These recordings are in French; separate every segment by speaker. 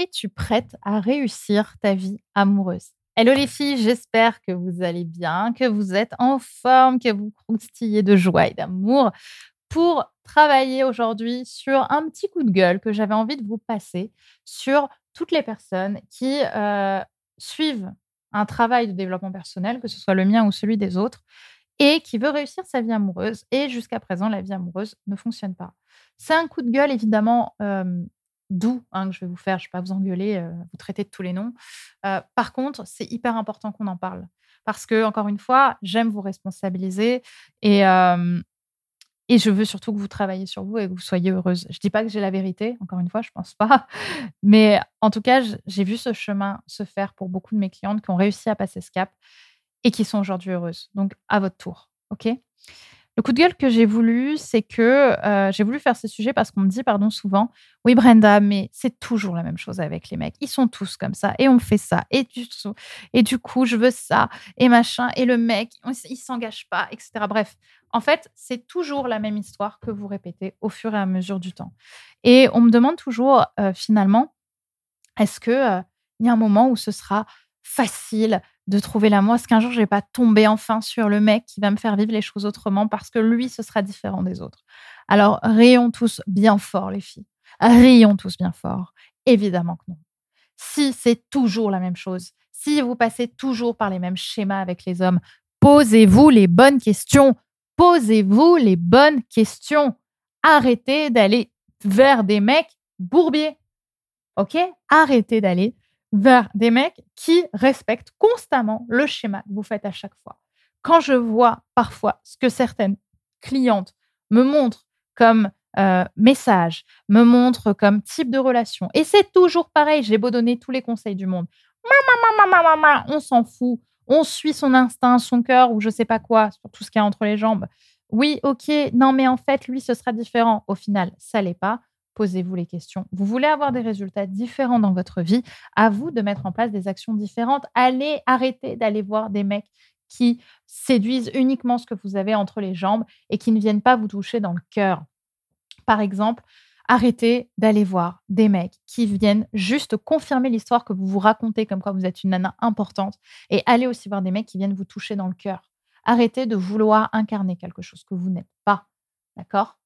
Speaker 1: es-tu prête à réussir ta vie amoureuse Hello les filles, j'espère que vous allez bien, que vous êtes en forme, que vous croustillez de joie et d'amour pour travailler aujourd'hui sur un petit coup de gueule que j'avais envie de vous passer sur toutes les personnes qui euh, suivent un travail de développement personnel, que ce soit le mien ou celui des autres, et qui veut réussir sa vie amoureuse. Et jusqu'à présent, la vie amoureuse ne fonctionne pas. C'est un coup de gueule évidemment euh, doux hein, que je vais vous faire. Je ne vais pas vous engueuler, euh, vous traiter de tous les noms. Euh, par contre, c'est hyper important qu'on en parle. Parce que, encore une fois, j'aime vous responsabiliser et, et je veux surtout que vous travaillez sur vous et que vous soyez heureuse. Je ne dis pas que j'ai la vérité, encore une fois, je ne pense pas. Mais en tout cas, j'ai vu ce chemin se faire pour beaucoup de mes clientes qui ont réussi à passer ce cap et qui sont aujourd'hui heureuses. Donc, à votre tour. OK? Le coup de gueule que j'ai voulu, c'est que euh, j'ai voulu faire ce sujet parce qu'on me dit, pardon, souvent, oui, Brenda, mais c'est toujours la même chose avec les mecs. Ils sont tous comme ça et on fait ça et du, coup, je veux ça et machin. Et le mec, il s'engage pas, etc. Bref, en fait, c'est toujours la même histoire que vous répétez au fur et à mesure du temps. Et on me demande toujours, euh, finalement, est-ce que euh, y a un moment où ce sera facile de trouver l'amour Est-ce qu'un jour, je vais pas tomber enfin sur le mec qui va me faire vivre les choses autrement parce que lui, ce sera différent des autres Alors, rions tous bien fort, les filles. Rions tous bien fort. Évidemment que non. Si c'est toujours la même chose, si vous passez toujours par les mêmes schémas avec les hommes, posez-vous les bonnes questions. Posez-vous les bonnes questions. Arrêtez d'aller vers des mecs bourbiers. OK? Arrêtez d'aller vers des mecs qui respectent constamment le schéma que vous faites à chaque fois. Quand je vois parfois ce que certaines clientes me montrent comme euh, message, me montrent comme type de relation, et c'est toujours pareil, j'ai beau donner tous les conseils du monde, on s'en fout, on suit son instinct, son cœur ou je sais pas quoi, sur tout ce qu'il y a entre les jambes. Oui, ok, non, mais en fait, lui, ce sera différent. Au final, ça l'est pas posez-vous les questions. Vous voulez avoir des résultats différents dans votre vie, à vous de mettre en place des actions différentes. Allez, arrêtez d'aller voir des mecs qui séduisent uniquement ce que vous avez entre les jambes et qui ne viennent pas vous toucher dans le cœur. Par exemple, arrêtez d'aller voir des mecs qui viennent juste confirmer l'histoire que vous vous racontez comme quoi vous êtes une nana importante et allez aussi voir des mecs qui viennent vous toucher dans le cœur. Arrêtez de vouloir incarner quelque chose que vous n'êtes pas. D'accord?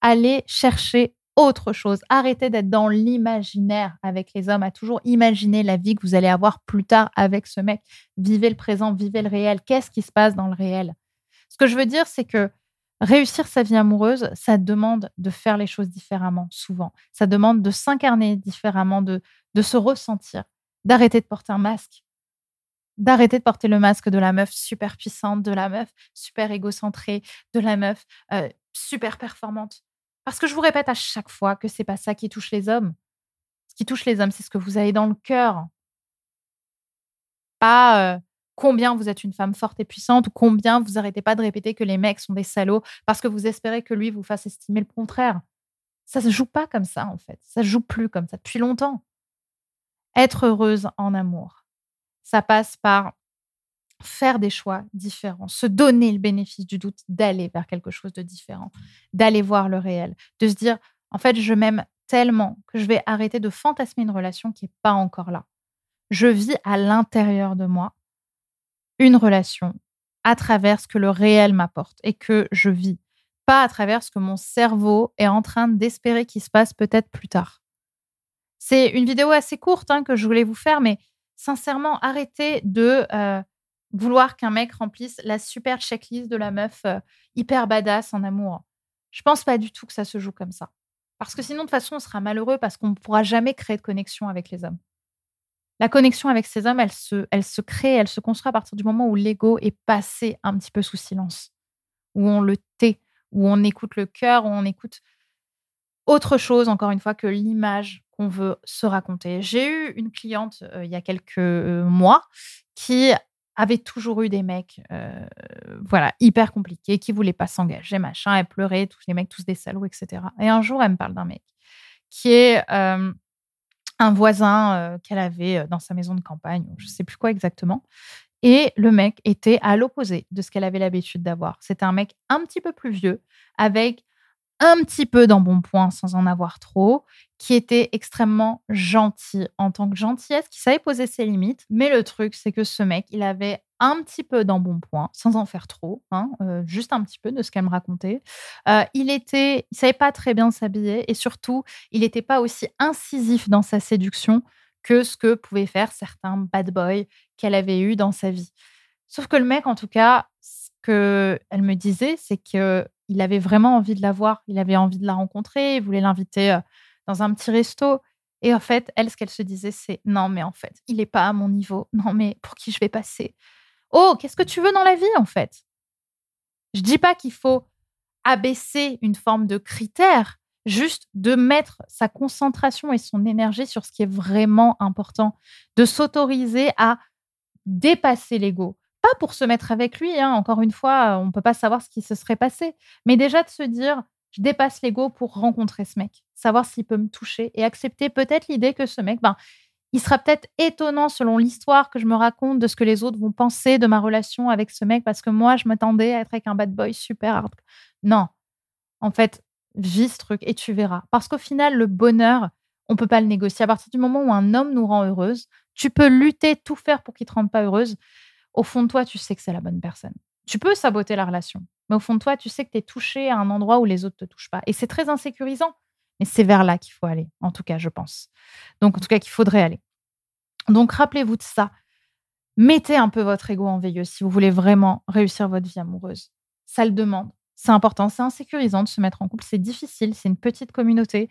Speaker 1: Allez chercher autre chose. Arrêtez d'être dans l'imaginaire avec les hommes, à toujours imaginer la vie que vous allez avoir plus tard avec ce mec. Vivez le présent, vivez le réel. Qu'est-ce qui se passe dans le réel? Ce que je veux dire, c'est que réussir sa vie amoureuse, ça demande de faire les choses différemment, souvent. Ça demande de s'incarner différemment, de, se ressentir, d'arrêter de porter un masque, d'arrêter de porter le masque de la meuf super puissante, de la meuf super égocentrée, de la meuf euh, super performante. Parce que je vous répète à chaque fois que c'est pas ça qui touche les hommes. Ce qui touche les hommes, c'est ce que vous avez dans le cœur. Pas combien vous êtes une femme forte et puissante ou combien vous arrêtez pas de répéter que les mecs sont des salauds parce que vous espérez que lui vous fasse estimer le contraire. Ça se joue pas comme ça en fait. Ça se joue plus comme ça depuis longtemps. Être heureuse en amour, ça passe par faire des choix différents, se donner le bénéfice du doute, d'aller vers quelque chose de différent, d'aller voir le réel, de se dire, en fait, je m'aime tellement que je vais arrêter de fantasmer une relation qui n'est pas encore là. Je vis à l'intérieur de moi une relation à travers ce que le réel m'apporte et que je vis, pas à travers ce que mon cerveau est en train d'espérer qu'il se passe peut-être plus tard. C'est une vidéo assez courte hein, que je voulais vous faire, mais sincèrement, arrêtez de euh, vouloir qu'un mec remplisse la super checklist de la meuf euh, hyper badass en amour. Je pense pas du tout que ça se joue comme ça. Parce que sinon, de toute façon, on sera malheureux parce qu'on ne pourra jamais créer de connexion avec les hommes. La connexion avec ces hommes, elle se, elle se crée, elle se construit à partir du moment où l'ego est passé un petit peu sous silence, où on le tait, où on écoute le cœur, où on écoute autre chose, encore une fois, que l'image qu'on veut se raconter. J'ai eu une cliente euh, il y a quelques euh, mois qui avait toujours eu des mecs, euh, voilà, hyper compliqués, qui voulaient pas s'engager, machin, elle pleurait, tous les mecs, tous des salauds, etc. Et un jour, elle me parle d'un mec qui est euh, un voisin euh, qu'elle avait dans sa maison de campagne, je sais plus quoi exactement. Et le mec était à l'opposé de ce qu'elle avait l'habitude d'avoir. C'était un mec un petit peu plus vieux, avec un petit peu d'embonpoint sans en avoir trop, qui était extrêmement gentil en tant que gentillesse, qui savait poser ses limites. Mais le truc, c'est que ce mec, il avait un petit peu d'embonpoint, sans en faire trop, hein, euh, juste un petit peu de ce qu'elle me racontait. Euh, il était, il savait pas très bien s'habiller et surtout, il n'était pas aussi incisif dans sa séduction que ce que pouvaient faire certains bad boys qu'elle avait eu dans sa vie. Sauf que le mec, en tout cas, qu'elle me disait, c'est que il avait vraiment envie de la voir, il avait envie de la rencontrer, il voulait l'inviter euh, dans un petit resto. Et en fait, elle, ce qu'elle se disait, c'est non, mais en fait, il n'est pas à mon niveau. Non, mais pour qui je vais passer? Oh, qu'est-ce que tu veux dans la vie, en fait Je dis pas qu'il faut abaisser une forme de critère, juste de mettre sa concentration et son énergie sur ce qui est vraiment important, de s'autoriser à dépasser l'ego. Pas pour se mettre avec lui, hein, encore une fois, on ne peut pas savoir ce qui se serait passé, mais déjà de se dire, je dépasse l'ego pour rencontrer ce mec, savoir s'il peut me toucher et accepter peut-être l'idée que ce mec, ben, il sera peut-être étonnant selon l'histoire que je me raconte de ce que les autres vont penser de ma relation avec ce mec parce que moi, je m'attendais à être avec un bad boy super hard. Non. En fait, vis ce truc et tu verras. Parce qu'au final, le bonheur, on peut pas le négocier. À partir du moment où un homme nous rend heureuse, tu peux lutter, tout faire pour qu'il te rende pas heureuse au fond de toi, tu sais que c'est la bonne personne. Tu peux saboter la relation, mais au fond de toi, tu sais que tu es touché à un endroit où les autres ne te touchent pas. Et c'est très insécurisant, mais c'est vers là qu'il faut aller, en tout cas, je pense. Donc, en tout cas, qu'il faudrait aller. Donc, rappelez-vous de ça. Mettez un peu votre ego en veilleuse si vous voulez vraiment réussir votre vie amoureuse. Ça le demande. C'est important, c'est insécurisant de se mettre en couple, c'est difficile, c'est une petite communauté.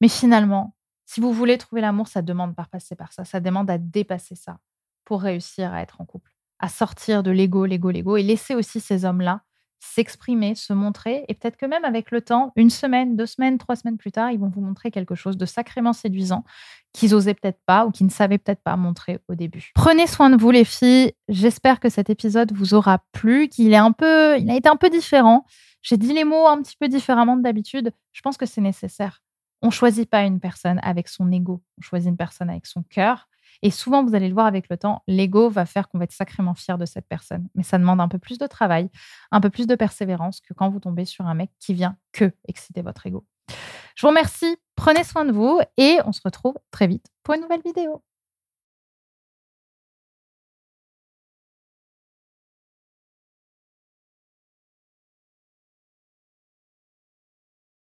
Speaker 1: Mais finalement, si vous voulez trouver l'amour, ça demande par passer par ça. Ça demande à dépasser ça pour réussir à être en couple à sortir de l'ego, l'ego, l'ego et laisser aussi ces hommes-là s'exprimer, se montrer. Et peut-être que même avec le temps, une semaine, deux semaines, trois semaines plus tard, ils vont vous montrer quelque chose de sacrément séduisant qu'ils osaient peut-être pas ou qu'ils ne savaient peut-être pas montrer au début. Prenez soin de vous, les filles. J'espère que cet épisode vous aura plu, qu'il est un peu, il a été un peu différent. J'ai dit les mots un petit peu différemment de d'habitude. Je pense que c'est nécessaire. On choisit pas une personne avec son ego. On choisit une personne avec son cœur. Et souvent, vous allez le voir avec le temps, l'ego va faire qu'on va être sacrément fier de cette personne. Mais ça demande un peu plus de travail, un peu plus de persévérance que quand vous tombez sur un mec qui vient que exciter votre ego. Je vous remercie, prenez soin de vous et on se retrouve très vite pour une nouvelle vidéo.